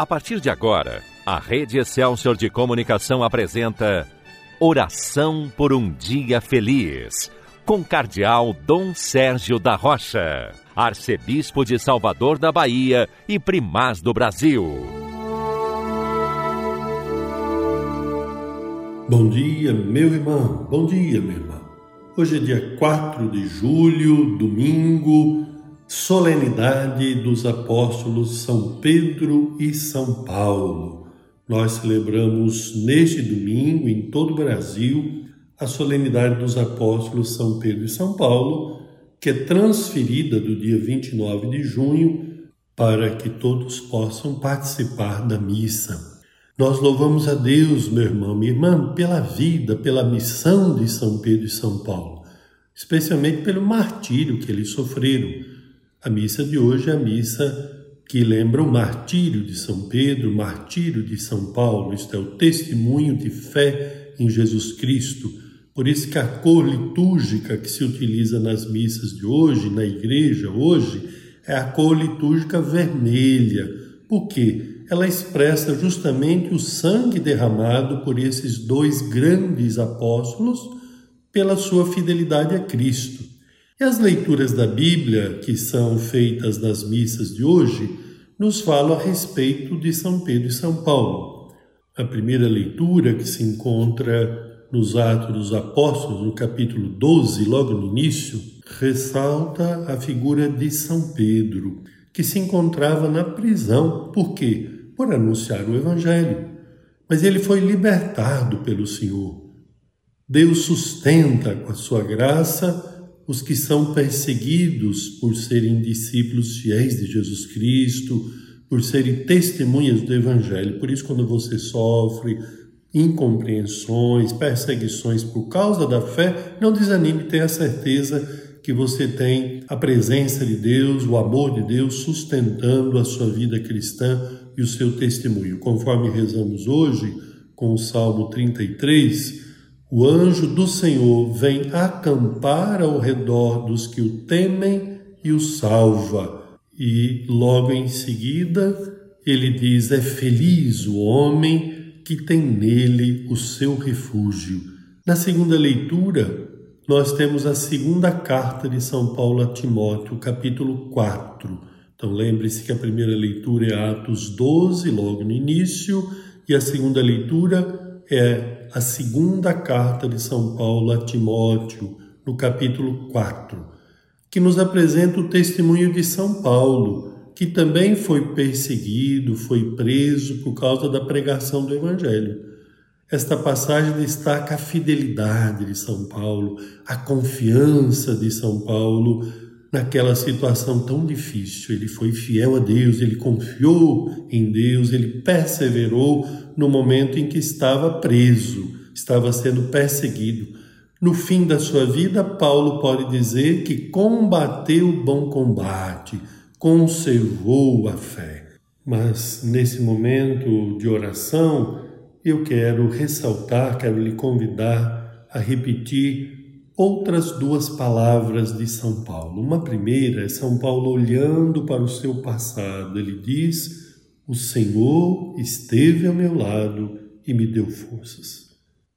A partir de agora, a Rede Excelsior de Comunicação apresenta Oração por um Dia Feliz, com Cardeal Dom Sérgio da Rocha, Arcebispo de Salvador da Bahia e Primaz do Brasil. Bom dia, meu irmão, bom dia, minha irmã. Hoje é dia 4 de julho, domingo, solenidade dos apóstolos São Pedro e São Paulo. Nós celebramos neste domingo, em todo o Brasil, a solenidade dos apóstolos São Pedro e São Paulo, que é transferida do dia 29 de junho para que todos possam participar da missa. Nós louvamos a Deus, meu irmão, minha irmã, pela vida, pela missão de São Pedro e São Paulo, especialmente pelo martírio que eles sofreram a missa de hoje é a missa que lembra o martírio de São Pedro, o martírio de São Paulo, isto é, o testemunho de fé em Jesus Cristo. Por isso que a cor litúrgica que se utiliza nas missas de hoje, na igreja hoje, é a cor litúrgica vermelha. Por quê? Ela expressa justamente o sangue derramado por esses dois grandes apóstolos pela sua fidelidade a Cristo. E as leituras da Bíblia, que são feitas nas missas de hoje, nos falam a respeito de São Pedro e São Paulo. A primeira leitura, que se encontra nos Atos dos Apóstolos, no capítulo 12, logo no início, ressalta a figura de São Pedro, que se encontrava na prisão. Por quê? Por anunciar o Evangelho. Mas ele foi libertado pelo Senhor. Deus sustenta com a sua graça os que são perseguidos por serem discípulos fiéis de Jesus Cristo, por serem testemunhas do Evangelho. Por isso, quando você sofre incompreensões, perseguições por causa da fé, não desanime, tenha certeza que você tem a presença de Deus, o amor de Deus sustentando a sua vida cristã e o seu testemunho. Conforme rezamos hoje com o Salmo 33, o anjo do Senhor vem acampar ao redor dos que o temem e o salva. E logo em seguida ele diz: É feliz o homem que tem nele o seu refúgio. Na segunda leitura, nós temos a segunda carta de São Paulo a Timóteo, capítulo 4. Então lembre-se que a primeira leitura é Atos 12, logo no início, e a segunda leitura é a segunda carta de São Paulo a Timóteo, no capítulo 4, que nos apresenta o testemunho de São Paulo, que também foi perseguido, foi preso por causa da pregação do Evangelho. Esta passagem destaca a fidelidade de São Paulo, a confiança de São Paulo naquela situação tão difícil. Ele foi fiel a Deus, ele confiou em Deus, ele perseverou no momento em que estava preso, estava sendo perseguido. No fim da sua vida, Paulo pode dizer que combateu o bom combate, conservou a fé. Mas nesse momento de oração, eu quero ressaltar, quero lhe convidar a repetir outras duas palavras de São Paulo. Uma primeira é São Paulo olhando para o seu passado. Ele diz: O Senhor esteve ao meu lado e me deu forças.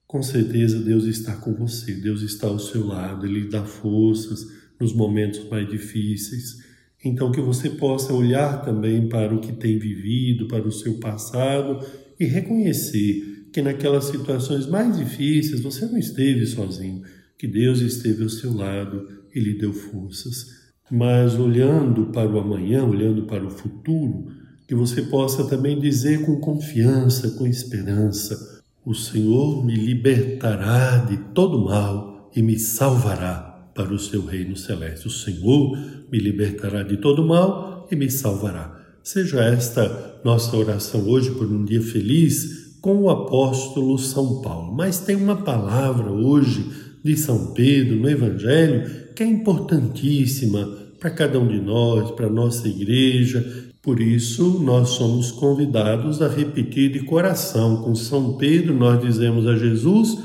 Com certeza Deus está com você, Deus está ao seu lado, Ele dá forças nos momentos mais difíceis. Então, que você possa olhar também para o que tem vivido, para o seu passado e reconhecer que naquelas situações mais difíceis você não esteve sozinho que Deus esteve ao seu lado e lhe deu forças. Mas olhando para o amanhã, olhando para o futuro, que você possa também dizer com confiança, com esperança: O Senhor me libertará de todo mal e me salvará para o seu reino celeste. O Senhor me libertará de todo mal e me salvará. Seja esta nossa oração hoje por um dia feliz com o apóstolo São Paulo. Mas tem uma palavra hoje de São Pedro no Evangelho, que é importantíssima para cada um de nós, para a nossa igreja. Por isso, nós somos convidados a repetir de coração. Com São Pedro, nós dizemos a Jesus: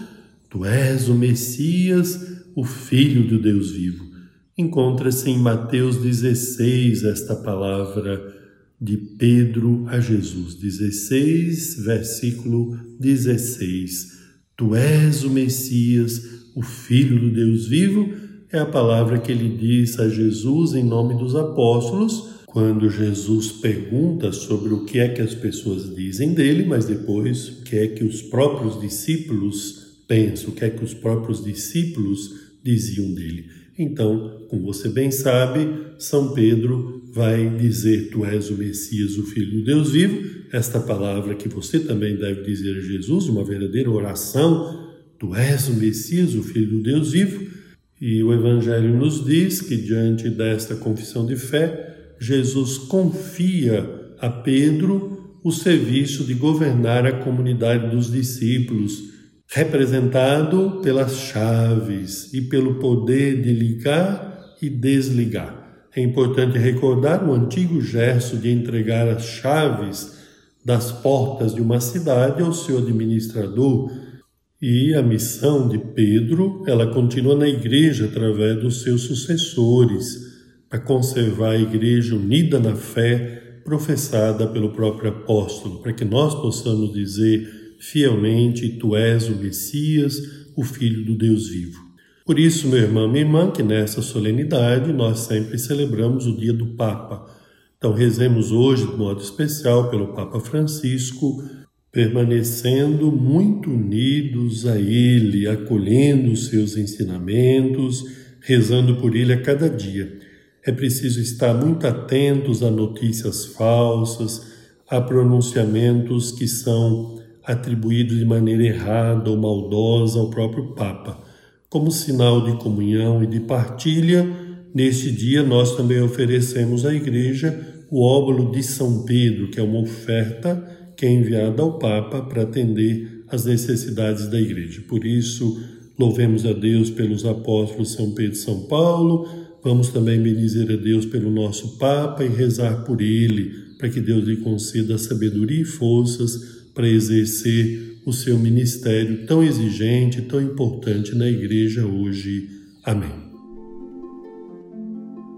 Tu és o Messias, o Filho do Deus vivo. Encontra-se em Mateus 16 esta palavra: de Pedro a Jesus. 16, versículo 16. Tu és o Messias, o Filho do Deus vivo, é a palavra que ele diz a Jesus em nome dos apóstolos, quando Jesus pergunta sobre o que é que as pessoas dizem dele, mas depois o que é que os próprios discípulos pensam, o que é que os próprios discípulos diziam dele. Então, como você bem sabe, São Pedro vai dizer: Tu és o Messias, o Filho do Deus vivo. Esta palavra que você também deve dizer a Jesus, uma verdadeira oração: Tu és o Messias, o Filho do Deus vivo. E o Evangelho nos diz que, diante desta confissão de fé, Jesus confia a Pedro o serviço de governar a comunidade dos discípulos representado pelas chaves e pelo poder de ligar e desligar. É importante recordar o antigo gesto de entregar as chaves das portas de uma cidade ao seu administrador. E a missão de Pedro, ela continua na igreja através dos seus sucessores, para conservar a igreja unida na fé professada pelo próprio apóstolo, para que nós possamos dizer fielmente: Tu és o Messias, o Filho do Deus vivo. Por isso, meu irmão, minha irmã, que nessa solenidade nós sempre celebramos o dia do Papa. Então, rezemos hoje, de modo especial, pelo Papa Francisco, permanecendo muito unidos a Ele, acolhendo os seus ensinamentos, rezando por Ele a cada dia. É preciso estar muito atentos a notícias falsas, a pronunciamentos que são atribuído de maneira errada ou maldosa ao próprio Papa. Como sinal de comunhão e de partilha, neste dia nós também oferecemos à Igreja o óbolo de São Pedro, que é uma oferta que é enviada ao Papa para atender às necessidades da Igreja. Por isso, louvemos a Deus pelos apóstolos São Pedro e São Paulo, vamos também bendizer a Deus pelo nosso Papa e rezar por ele, para que Deus lhe conceda sabedoria e forças para exercer o seu ministério tão exigente, tão importante na igreja hoje. Amém.